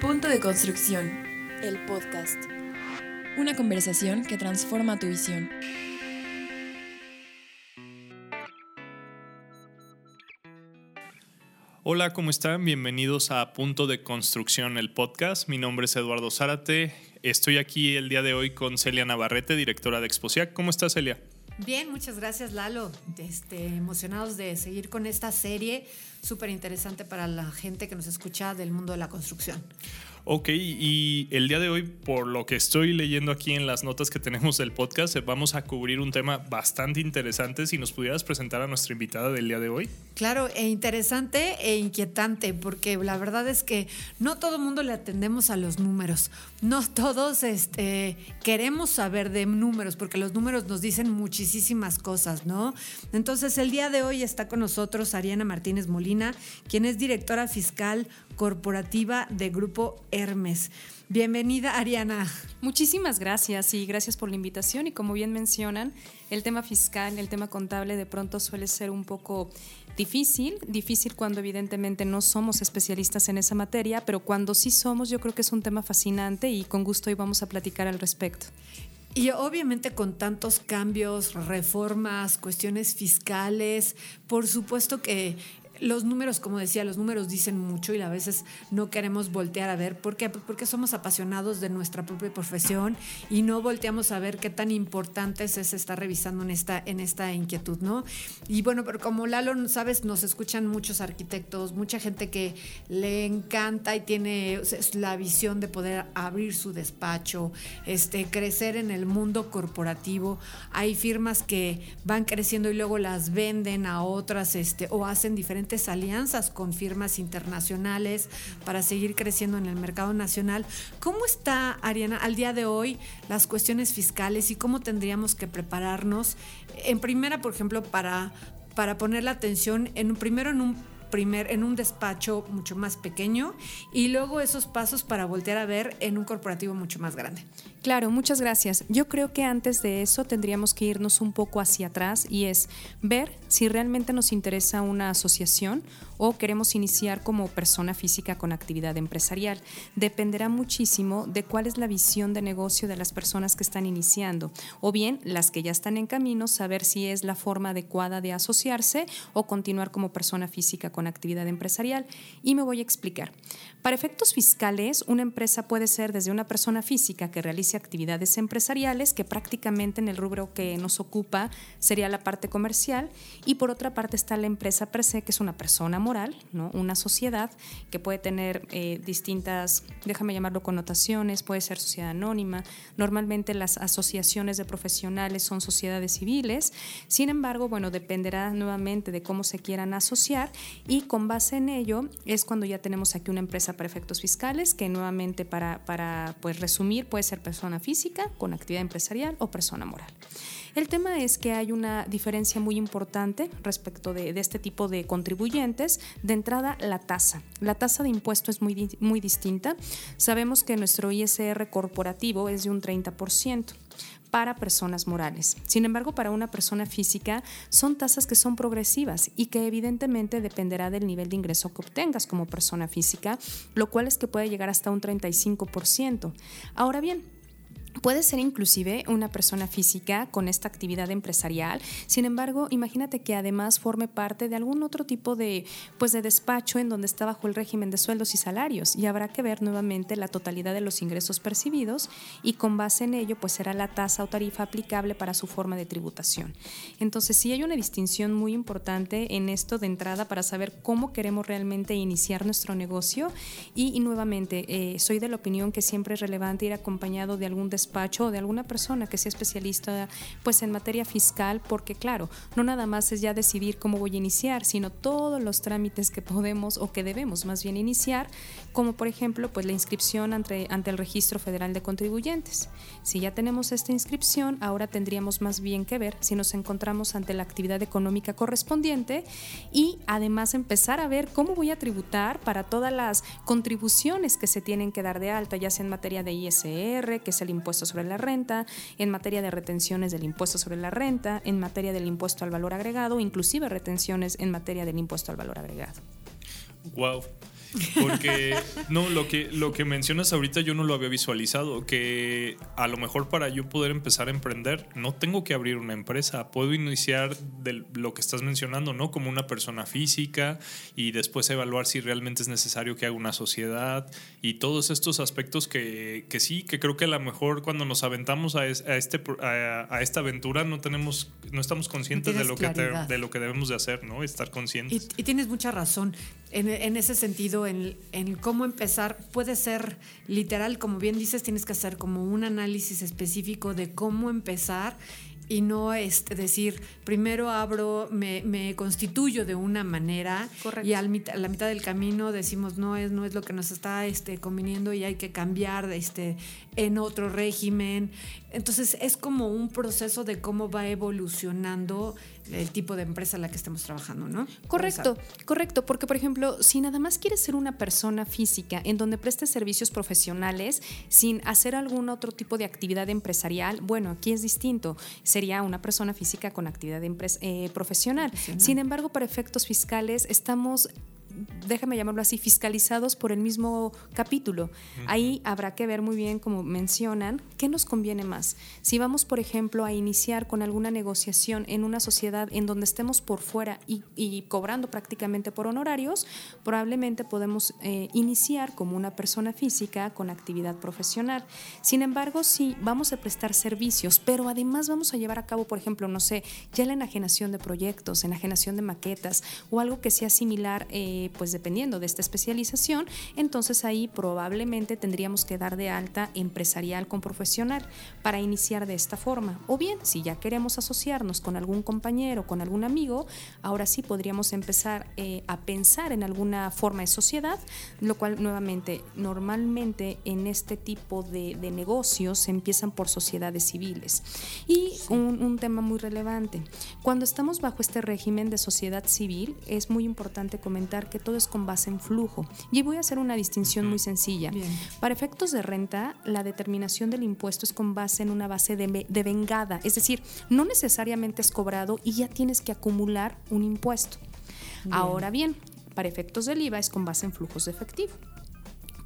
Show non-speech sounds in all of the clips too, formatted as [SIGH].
Punto de construcción. El podcast. Una conversación que transforma tu visión. Hola, ¿cómo están? Bienvenidos a Punto de Construcción, el podcast. Mi nombre es Eduardo Zárate. Estoy aquí el día de hoy con Celia Navarrete, directora de Exposiac. ¿Cómo estás, Celia? Bien, muchas gracias Lalo. Este, emocionados de seguir con esta serie súper interesante para la gente que nos escucha del mundo de la construcción. Ok, y el día de hoy, por lo que estoy leyendo aquí en las notas que tenemos del podcast, vamos a cubrir un tema bastante interesante. Si nos pudieras presentar a nuestra invitada del día de hoy. Claro, e interesante e inquietante, porque la verdad es que no todo mundo le atendemos a los números. No todos este, queremos saber de números, porque los números nos dicen muchísimas cosas, ¿no? Entonces, el día de hoy está con nosotros Ariana Martínez Molina, quien es directora fiscal corporativa de Grupo Hermes. Bienvenida, Ariana. Muchísimas gracias y gracias por la invitación. Y como bien mencionan, el tema fiscal, el tema contable de pronto suele ser un poco difícil, difícil cuando evidentemente no somos especialistas en esa materia, pero cuando sí somos yo creo que es un tema fascinante y con gusto hoy vamos a platicar al respecto. Y obviamente con tantos cambios, reformas, cuestiones fiscales, por supuesto que los números, como decía, los números dicen mucho y a veces no queremos voltear a ver. ¿Por qué? Porque somos apasionados de nuestra propia profesión y no volteamos a ver qué tan importante es estar revisando en esta, en esta inquietud, ¿no? Y bueno, pero como Lalo, sabes, nos escuchan muchos arquitectos, mucha gente que le encanta y tiene la visión de poder abrir su despacho, este, crecer en el mundo corporativo. Hay firmas que van creciendo y luego las venden a otras este, o hacen diferentes alianzas con firmas internacionales para seguir creciendo en el mercado nacional. ¿Cómo está, Ariana, al día de hoy las cuestiones fiscales y cómo tendríamos que prepararnos? En primera, por ejemplo, para, para poner la atención en primero en un primer en un despacho mucho más pequeño y luego esos pasos para voltear a ver en un corporativo mucho más grande. Claro, muchas gracias. Yo creo que antes de eso tendríamos que irnos un poco hacia atrás y es ver si realmente nos interesa una asociación o queremos iniciar como persona física con actividad empresarial. Dependerá muchísimo de cuál es la visión de negocio de las personas que están iniciando o bien las que ya están en camino, saber si es la forma adecuada de asociarse o continuar como persona física con actividad empresarial. Y me voy a explicar. Para efectos fiscales, una empresa puede ser desde una persona física que realice actividades empresariales, que prácticamente en el rubro que nos ocupa sería la parte comercial, y por otra parte está la empresa per se, que es una persona moral, ¿no? una sociedad que puede tener eh, distintas, déjame llamarlo connotaciones, puede ser sociedad anónima, normalmente las asociaciones de profesionales son sociedades civiles, sin embargo, bueno, dependerá nuevamente de cómo se quieran asociar y con base en ello es cuando ya tenemos aquí una empresa para efectos fiscales, que nuevamente para, para pues, resumir puede ser persona física con actividad empresarial o persona moral. El tema es que hay una diferencia muy importante respecto de, este tipo de contribuyentes. De entrada, la tasa. La tasa de impuesto es muy, muy distinta. Sabemos que nuestro ISR corporativo es de un 30% para personas morales. Sin embargo, para una persona física son tasas que son progresivas y que evidentemente dependerá del nivel de ingreso que obtengas como persona física, lo cual es que puede llegar hasta un 35%. Ahora bien, Puede ser inclusive una persona física con esta actividad empresarial. Sin embargo, imagínate que además forme parte de algún otro tipo de, pues de despacho en donde está bajo el régimen de sueldos y salarios. Y habrá que ver nuevamente la totalidad de los ingresos percibidos y con base en ello, pues será la tasa o tarifa aplicable para su forma de tributación. Entonces, sí hay una distinción muy importante en esto de entrada para saber cómo queremos realmente iniciar nuestro negocio. Y, nuevamente, eh, soy de la opinión que siempre es relevante ir acompañado de algún despacho o de alguna persona que sea especialista pues en materia fiscal, porque claro, no nada más es ya decidir cómo voy a iniciar, sino todos los trámites que podemos o que debemos más bien iniciar, como por ejemplo pues la inscripción ante, ante el Registro Federal de Contribuyentes. Si ya tenemos esta inscripción, ahora tendríamos más bien que ver si nos encontramos ante la actividad económica correspondiente y además empezar a ver cómo voy a tributar para todas las contribuciones que se tienen que dar de alta, ya sea en materia de ISR, que es el impuesto impuesto sobre la renta, en materia de retenciones del impuesto sobre la renta, en materia del impuesto al valor agregado, inclusive retenciones en materia del impuesto al valor agregado. Porque, no, lo que, lo que mencionas ahorita yo no lo había visualizado, que a lo mejor para yo poder empezar a emprender, no tengo que abrir una empresa, puedo iniciar de lo que estás mencionando, ¿no? Como una persona física y después evaluar si realmente es necesario que haga una sociedad y todos estos aspectos que, que sí, que creo que a lo mejor cuando nos aventamos a, este, a, esta aventura no tenemos, no estamos conscientes de lo, que de lo que debemos de hacer, ¿no? Estar conscientes. Y, tienes mucha razón en, en ese sentido, en, en, cómo empezar. Puede ser literal, como bien dices, tienes que hacer como un análisis específico de cómo empezar y no este, decir, primero abro, me, me constituyo de una manera y al a la mitad del camino decimos, no es, no es lo que nos está este, conveniendo y hay que cambiar este, en otro régimen. Entonces es como un proceso de cómo va evolucionando el tipo de empresa en la que estemos trabajando, ¿no? Correcto, correcto, porque por ejemplo, si nada más quieres ser una persona física en donde prestes servicios profesionales sin hacer algún otro tipo de actividad empresarial, bueno, aquí es distinto, sería una persona física con actividad eh, profesional. Sin embargo, para efectos fiscales estamos déjame llamarlo así, fiscalizados por el mismo capítulo. Ahí habrá que ver muy bien, como mencionan, qué nos conviene más. Si vamos, por ejemplo, a iniciar con alguna negociación en una sociedad en donde estemos por fuera y, cobrando prácticamente por honorarios, probablemente podemos eh, iniciar como una persona física con actividad profesional. Sin embargo, si vamos a prestar servicios, pero además vamos a llevar a cabo, por ejemplo, no sé, ya la enajenación de proyectos, enajenación de maquetas o algo que sea similar eh, pues dependiendo de esta especialización, entonces ahí probablemente tendríamos que dar de alta empresarial con profesional para iniciar de esta forma. O bien, si ya queremos asociarnos con algún compañero, con algún amigo, ahora sí podríamos empezar eh, a pensar en alguna forma de sociedad, lo cual nuevamente, normalmente en este tipo de, negocios se empiezan por sociedades civiles. Y un, un tema muy relevante, cuando estamos bajo este régimen de sociedad civil, es muy importante comentar que todo es con base en flujo. Y voy a hacer una distinción muy sencilla. Para efectos de renta, la determinación del impuesto es con base en una base de, de vengada, es decir, no necesariamente es cobrado y ya tienes que acumular un impuesto. Ahora bien, para efectos del IVA es con base en flujos de efectivo.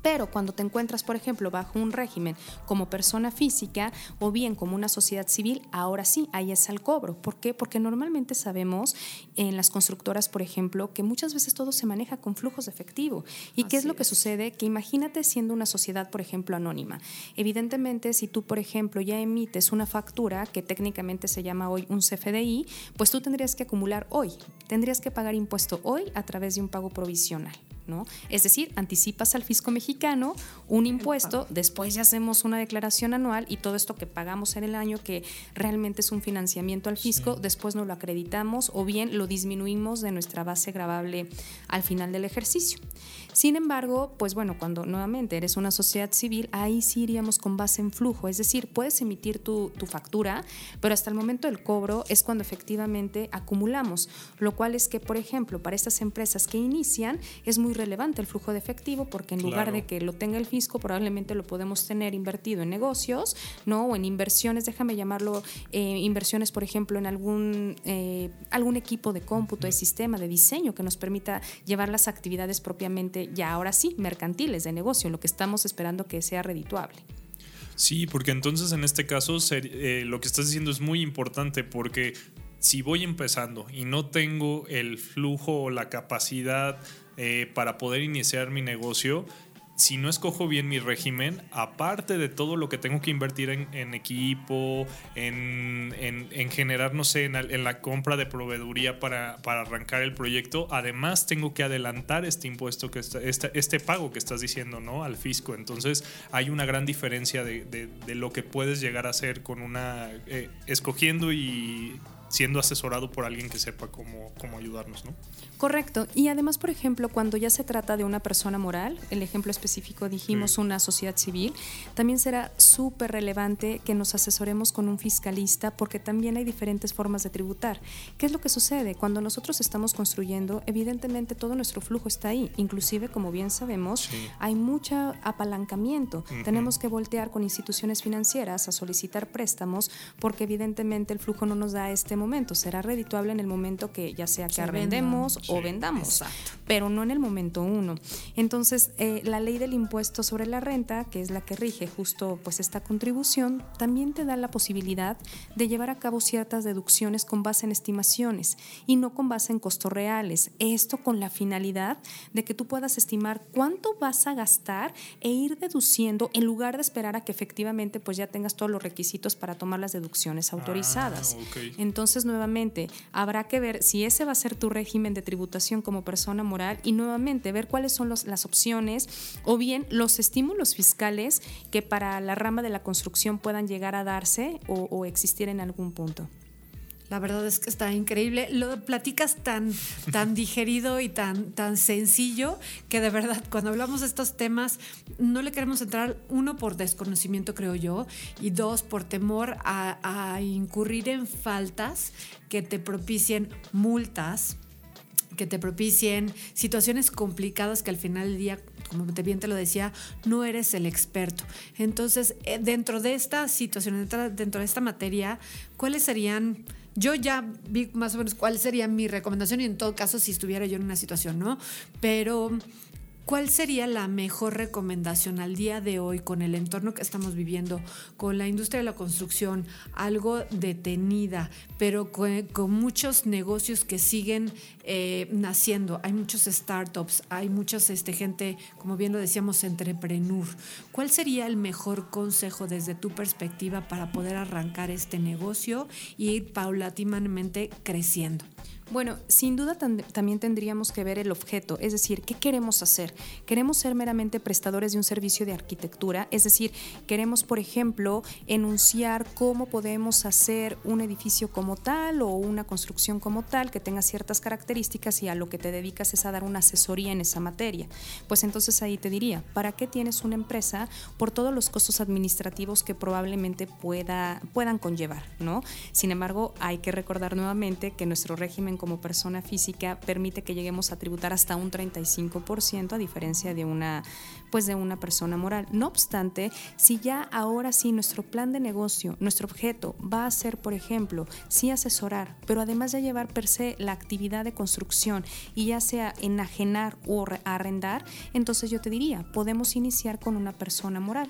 Pero cuando te encuentras, por ejemplo, bajo un régimen como persona física o bien como una sociedad civil, ahora sí, ahí es al cobro. ¿Por qué? Porque normalmente sabemos en las constructoras, por ejemplo, que muchas veces todo se maneja con flujos de efectivo. ¿Y qué es lo que sucede? Que imagínate siendo una sociedad, por ejemplo, anónima. Evidentemente, si tú, por ejemplo, ya emites una factura que técnicamente se llama hoy un CFDI, pues tú tendrías que acumular hoy, tendrías que pagar impuesto hoy a través de un pago provisional. ¿No? Es decir, anticipas al fisco mexicano un impuesto, después ya hacemos una declaración anual y todo esto que pagamos en el año, que realmente es un financiamiento al fisco, después no lo acreditamos o bien lo disminuimos de nuestra base grabable al final del ejercicio. Sin embargo, pues bueno, cuando nuevamente eres una sociedad civil, ahí sí iríamos con base en flujo, es decir, puedes emitir tu, tu factura, pero hasta el momento del cobro es cuando efectivamente acumulamos, lo cual es que, por ejemplo, para estas empresas que inician es muy relevante el flujo de efectivo porque en lugar de que lo tenga el fisco, probablemente lo podemos tener invertido en negocios, ¿no? O en inversiones, déjame llamarlo, eh, inversiones, por ejemplo, en algún, eh, algún equipo de cómputo, de sistema, de diseño que nos permita llevar las actividades propiamente, ya ahora sí, mercantiles, de negocio, lo que estamos esperando que sea redituable. Sí, porque entonces en este caso eh, lo que estás diciendo es muy importante porque si voy empezando y no tengo el flujo o la capacidad eh, para poder iniciar mi negocio, si no escojo bien mi régimen, aparte de todo lo que tengo que invertir en, equipo, en, generar, no sé, en, la compra de proveeduría para, arrancar el proyecto, además tengo que adelantar este impuesto, que este, este, pago que estás diciendo, ¿no? Al fisco. Entonces hay una gran diferencia de, lo que puedes llegar a hacer con una, eh, escogiendo y siendo asesorado por alguien que sepa cómo, cómo ayudarnos, ¿no? Correcto. Y además, por ejemplo, cuando ya se trata de una persona moral, el ejemplo específico dijimos una sociedad civil, también será súper relevante que nos asesoremos con un fiscalista porque también hay diferentes formas de tributar. ¿Qué es lo que sucede? Cuando nosotros estamos construyendo, evidentemente todo nuestro flujo está ahí. Inclusive, como bien sabemos, hay mucho apalancamiento. Tenemos que voltear con instituciones financieras a solicitar préstamos porque evidentemente el flujo no nos da este momento, será redituable en el momento que ya sea que Se arrendemos o Sí. vendamos, Exacto. pero no en el momento uno. Entonces, eh, la ley del impuesto sobre la renta, que es la que rige justo pues esta contribución, también te da la posibilidad de llevar a cabo ciertas deducciones con base en estimaciones y no con base en costos reales. Esto con la finalidad de que tú puedas estimar cuánto vas a gastar e ir deduciendo en lugar de esperar a que efectivamente pues ya tengas todos los requisitos para tomar las deducciones autorizadas. ok. Entonces, nuevamente, habrá que ver si ese va a ser tu régimen de tributación como persona moral y nuevamente ver cuáles son los- las opciones o bien los estímulos fiscales que para la rama de la construcción puedan llegar a darse o, o existir en algún punto. La verdad es que está increíble. Lo platicas tan, tan [LAUGHS] digerido y tan, tan sencillo que de verdad cuando hablamos de estos temas no le queremos entrar, uno, por desconocimiento, creo yo, y dos, por temor a, a incurrir en faltas que te propicien multas que te propicien situaciones complicadas que al final del día, como bien te lo decía, no eres el experto. Entonces, eh, dentro de esta situación, dentro de esta materia, ¿cuáles serían? Yo ya vi más o menos cuál sería mi recomendación y en todo caso si estuviera yo en una situación, ¿no? Pero ¿Cuál sería la mejor recomendación al día de hoy con el entorno que estamos viviendo, con la industria de la construcción, algo detenida, pero con, muchos negocios que siguen eh, naciendo? Hay muchos startups, hay muchos este, gente, como bien lo decíamos, entrepreneur. ¿Cuál sería el mejor consejo desde tu perspectiva para poder arrancar este negocio y ir paulatinamente creciendo? Bueno, sin duda tam- también tendríamos que ver el objeto, es decir, ¿qué queremos hacer? ¿Queremos ser meramente prestadores de un servicio de arquitectura? Es decir, queremos, por ejemplo, enunciar cómo podemos hacer un edificio como tal o una construcción como tal que tenga ciertas características y a lo que te dedicas es a dar una asesoría en esa materia. Pues entonces ahí te diría, ¿para qué tienes una empresa? Por todos los costos administrativos que probablemente pueda, puedan conllevar, ¿no? Sin embargo, hay que recordar nuevamente que nuestro régimen como persona física permite que lleguemos a tributar hasta un 35% a diferencia de una pues de una persona moral. No obstante, si ya ahora sí nuestro plan de negocio, nuestro objeto va a ser, por ejemplo, sí asesorar, pero además ya llevar per se la actividad de construcción y ya sea enajenar o re- arrendar, entonces yo te diría, podemos iniciar con una persona moral.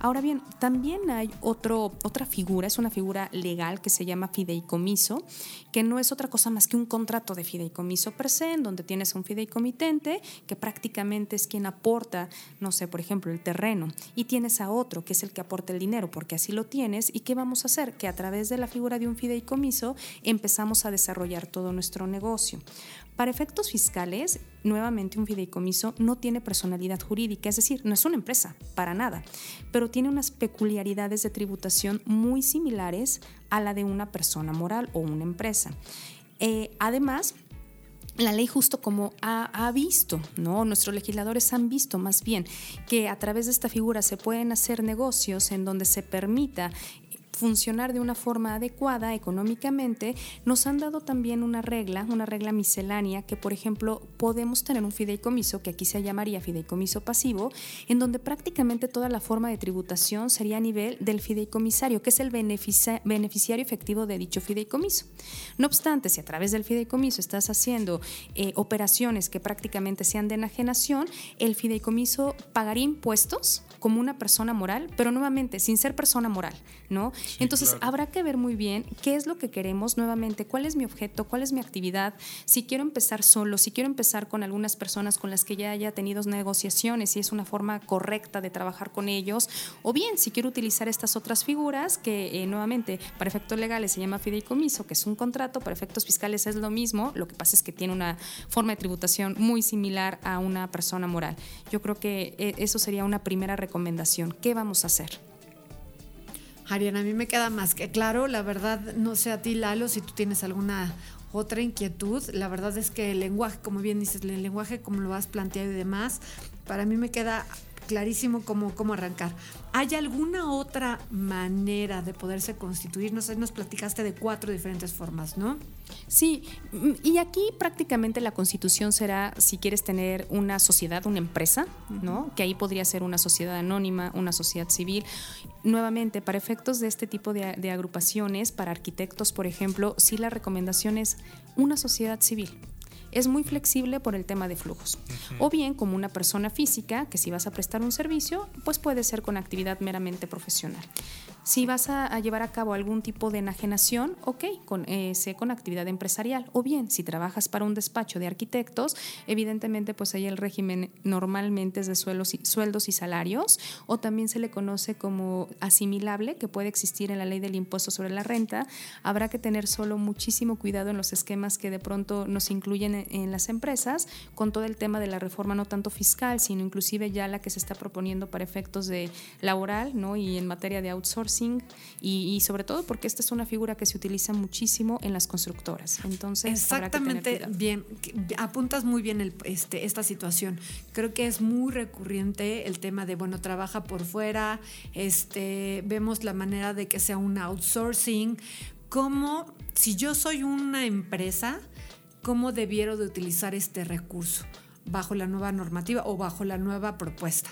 Ahora bien, también hay otro, otra figura, es una figura legal que se llama fideicomiso, que no es otra cosa más que un contrato de fideicomiso per se, en donde tienes un fideicomitente que prácticamente es quien aporta, no sé, por ejemplo, el terreno, y tienes a otro que es el que aporta el dinero, porque así lo tienes, y ¿qué vamos a hacer? Que a través de la figura de un fideicomiso empezamos a desarrollar todo nuestro negocio. Para efectos fiscales, nuevamente un fideicomiso no tiene personalidad jurídica, es decir, no es una empresa, para nada, pero tiene unas peculiaridades de tributación muy similares a la de una persona moral o una empresa. Eh, además, la ley justo como ha, ha visto, ¿no? Nuestros legisladores han visto más bien que a través de esta figura se pueden hacer negocios en donde se permita funcionar de una forma adecuada económicamente, nos han dado también una regla, una regla miscelánea, que por ejemplo podemos tener un fideicomiso, que aquí se llamaría fideicomiso pasivo, en donde prácticamente toda la forma de tributación sería a nivel del fideicomisario, que es el beneficia- beneficiario efectivo de dicho fideicomiso. No obstante, si a través del fideicomiso estás haciendo eh, operaciones que prácticamente sean de enajenación, el fideicomiso pagaría impuestos como una persona moral, pero nuevamente sin ser persona moral, ¿no? Entonces claro. habrá que ver muy bien qué es lo que queremos nuevamente, cuál es mi objeto, cuál es mi actividad, si quiero empezar solo, si quiero empezar con algunas personas con las que ya haya tenido negociaciones, si es una forma correcta de trabajar con ellos, o bien si quiero utilizar estas otras figuras que eh, nuevamente para efectos legales se llama fideicomiso, que es un contrato, para efectos fiscales es lo mismo, lo que pasa es que tiene una forma de tributación muy similar a una persona moral. Yo creo que eh, eso sería una primera recomendación. ¿Qué vamos a hacer? Ariana, a mí me queda más que claro, la verdad, no sé a ti, Lalo, si tú tienes alguna otra inquietud, la verdad es que el lenguaje, como bien dices, el lenguaje como lo has planteado y demás, para mí me queda clarísimo cómo, cómo arrancar. ¿Hay alguna otra manera de poderse constituir? No sé, nos platicaste de cuatro diferentes formas, ¿no? Sí, y aquí prácticamente la constitución será si quieres tener una sociedad, una empresa, ¿no? Que ahí podría ser una sociedad anónima, una sociedad civil. Nuevamente, para efectos de este tipo de, de agrupaciones, para arquitectos, por ejemplo, sí la recomendación es una sociedad civil es muy flexible por el tema de flujos. O bien como una persona física, que si vas a prestar un servicio, pues puede ser con actividad meramente profesional. Si vas a, llevar a cabo algún tipo de enajenación, ok, con, eh, sé con actividad empresarial. O bien, si trabajas para un despacho de arquitectos, evidentemente pues ahí el régimen normalmente es de sueldos y, salarios, o también se le conoce como asimilable, que puede existir en la ley del impuesto sobre la renta. Habrá que tener solo muchísimo cuidado en los esquemas que de pronto nos incluyen en, en las empresas, con todo el tema de la reforma no tanto fiscal, sino inclusive ya la que se está proponiendo para efectos de laboral, ¿no? Y en materia de outsourcing y, sobre todo porque esta es una figura que se utiliza muchísimo en las constructoras. Entonces, exactamente bien, apuntas muy bien este, esta situación. Creo que es muy recurrente el tema de, bueno, trabaja por fuera, este, vemos la manera de que sea un outsourcing, como si yo soy una empresa, ¿cómo debiero de utilizar este recurso? bajo la nueva normativa o bajo la nueva propuesta.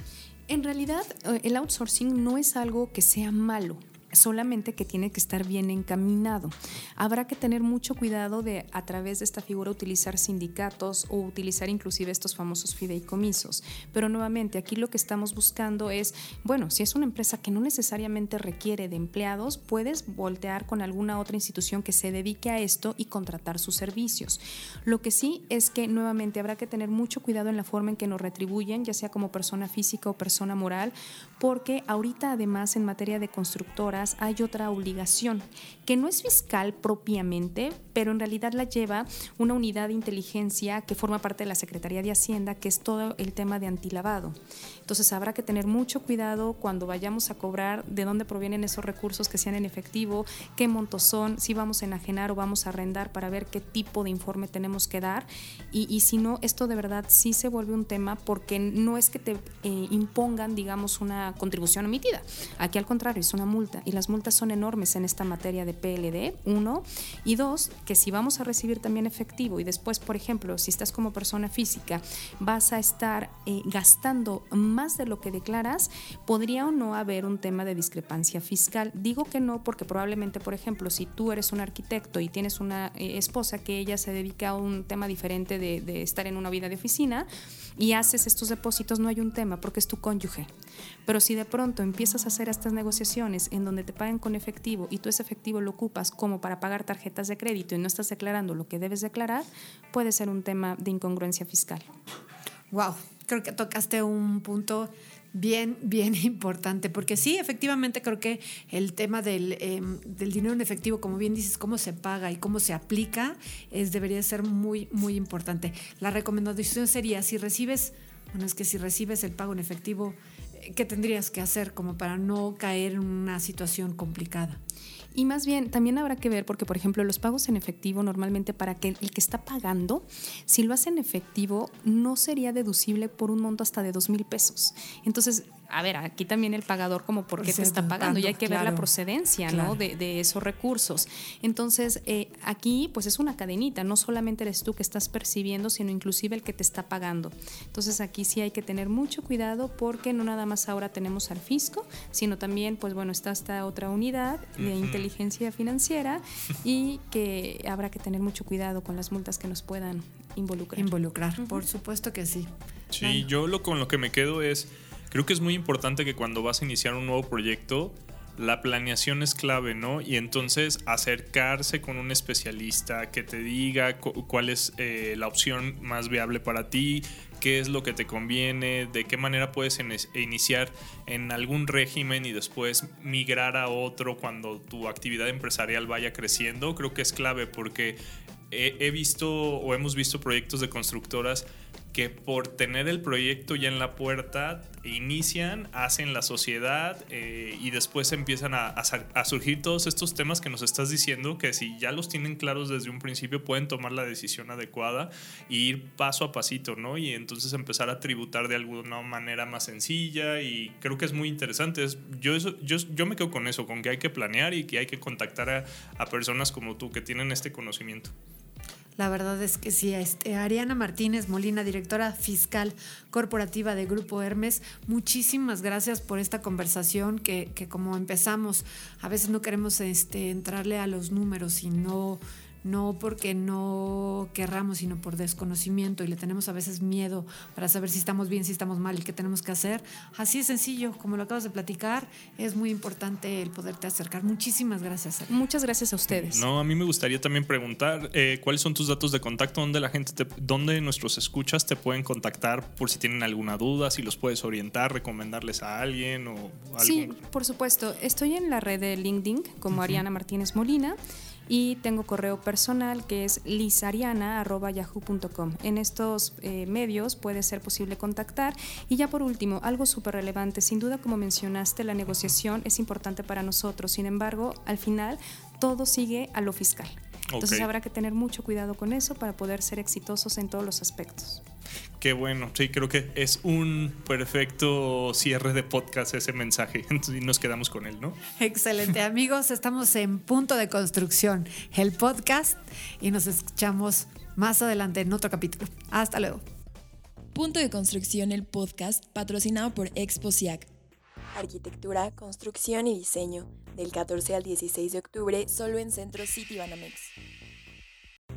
En realidad, eh, el outsourcing no es algo que sea malo solamente que tiene que estar bien encaminado. Habrá que tener mucho cuidado de a través de esta figura utilizar sindicatos o utilizar inclusive estos famosos fideicomisos. Pero nuevamente aquí lo que estamos buscando es, bueno, si es una empresa que no necesariamente requiere de empleados, puedes voltear con alguna otra institución que se dedique a esto y contratar sus servicios. Lo que sí es que nuevamente habrá que tener mucho cuidado en la forma en que nos retribuyen, ya sea como persona física o persona moral, porque ahorita además en materia de constructora hay otra obligación, que no es fiscal propiamente, pero en realidad la lleva una unidad de inteligencia que forma parte de la Secretaría de Hacienda, que es todo el tema de antilavado. Entonces habrá que tener mucho cuidado cuando vayamos a cobrar de dónde provienen esos recursos que sean en efectivo, qué montos son, si vamos a enajenar o vamos a arrendar para ver qué tipo de informe tenemos que dar. Y, si no, esto de verdad sí se vuelve un tema porque no es que te eh, impongan, digamos, una contribución omitida. Aquí al contrario, es una multa. Y las multas son enormes en esta materia de PLD, uno. Y dos, que si vamos a recibir también efectivo y después, por ejemplo, si estás como persona física, vas a estar eh, gastando más de lo que declaras, podría o no haber un tema de discrepancia fiscal. Digo que no porque probablemente, por ejemplo, si tú eres un arquitecto y tienes una eh, esposa que ella se dedica a un tema diferente de, de estar en una vida de oficina y haces estos depósitos, no hay un tema porque es tu cónyuge. Pero si de pronto empiezas a hacer estas negociaciones en donde te pagan con efectivo y tú ese efectivo lo ocupas como para pagar tarjetas de crédito y no estás declarando lo que debes declarar, puede ser un tema de incongruencia fiscal. Wow, creo que tocaste un punto bien, bien [LAUGHS] importante, porque sí, efectivamente creo que el tema del, em, del, dinero en efectivo, como bien dices, cómo se paga y cómo se aplica, es, debería ser muy, muy importante. La recomendación sería, si recibes, bueno, es que si recibes el pago en efectivo, eh, ¿qué tendrías que hacer como para no caer en una situación complicada? Y más bien, también habrá que ver, porque por ejemplo, los pagos en efectivo normalmente para que el que está pagando, si lo hace en efectivo, no sería deducible por un monto hasta de dos mil pesos. Entonces, a ver, aquí también el pagador como por qué te está pagando y hay que ver la procedencia ¿no? de, esos recursos. Entonces, eh, aquí pues es una cadenita, no solamente eres tú que estás percibiendo, sino inclusive el que te está pagando. Entonces aquí sí hay que tener mucho cuidado porque no nada más ahora tenemos al fisco, sino también pues bueno, está esta otra unidad de inteligencia financiera [LAUGHS] y que habrá que tener mucho cuidado con las multas que nos puedan involucrar. Involucrar, por supuesto que sí. Sí, yo lo con lo que me quedo es creo que es muy importante que cuando vas a iniciar un nuevo proyecto, la planeación es clave, ¿no? Y entonces acercarse con un especialista que te diga cuál es eh, la opción más viable para ti, qué es lo que te conviene, de qué manera puedes iniciar en algún régimen y después migrar a otro cuando tu actividad empresarial vaya creciendo, creo que es clave porque he visto o hemos visto proyectos de constructoras que por tener el proyecto ya en la puerta, inician, hacen la sociedad eh, y después empiezan a, a, surgir todos estos temas que nos estás diciendo, que si ya los tienen claros desde un principio pueden tomar la decisión adecuada e ir paso a pasito, ¿no? Y entonces empezar a tributar de alguna manera más sencilla y creo que es muy interesante. yo, yo, yo me quedo con eso, con que hay que planear y que hay que contactar a personas como tú que tienen este conocimiento. La verdad es que sí. Este, Ariana Martínez Molina, directora fiscal corporativa de Grupo Hermes, muchísimas gracias por esta conversación que, que como empezamos, a veces no queremos este, entrarle a los números y no no porque no querramos, sino por desconocimiento y le tenemos a veces miedo para saber si estamos bien, si estamos mal y qué tenemos que hacer. Así es sencillo, como lo acabas de platicar, es muy importante el poderte acercar. Muchísimas gracias. Muchas gracias a ustedes. No, a mí me gustaría también preguntar eh, cuáles son tus datos de contacto, dónde la gente, te, dónde nuestros escuchas te pueden contactar por si tienen alguna duda, si los puedes orientar, recomendarles a alguien o algo. Sí, por supuesto. Estoy en la red de LinkedIn como Ariana Martínez Molina y tengo correo personal que es lisariana.yahoo.com. En estos eh, medios puede ser posible contactar. Y ya por último, algo súper relevante, sin duda como mencionaste, la negociación es importante para nosotros. Sin embargo, al final todo sigue a lo fiscal. Entonces habrá que tener mucho cuidado con eso para poder ser exitosos en todos los aspectos. Qué bueno, sí, creo que es un perfecto cierre de podcast ese mensaje. [LAUGHS] y nos quedamos con él, ¿no? Excelente, [LAUGHS] amigos. Estamos en Punto de Construcción, el podcast, y nos escuchamos más adelante en otro capítulo. Hasta luego. Punto de Construcción, el podcast, patrocinado por Exposiac. Arquitectura, construcción y diseño, del 14 al 16 de octubre, solo en Centro City Banamex.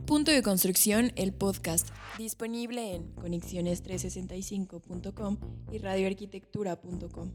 Punto de Construcción, el podcast, disponible en conexiones365.com y radioarquitectura.com.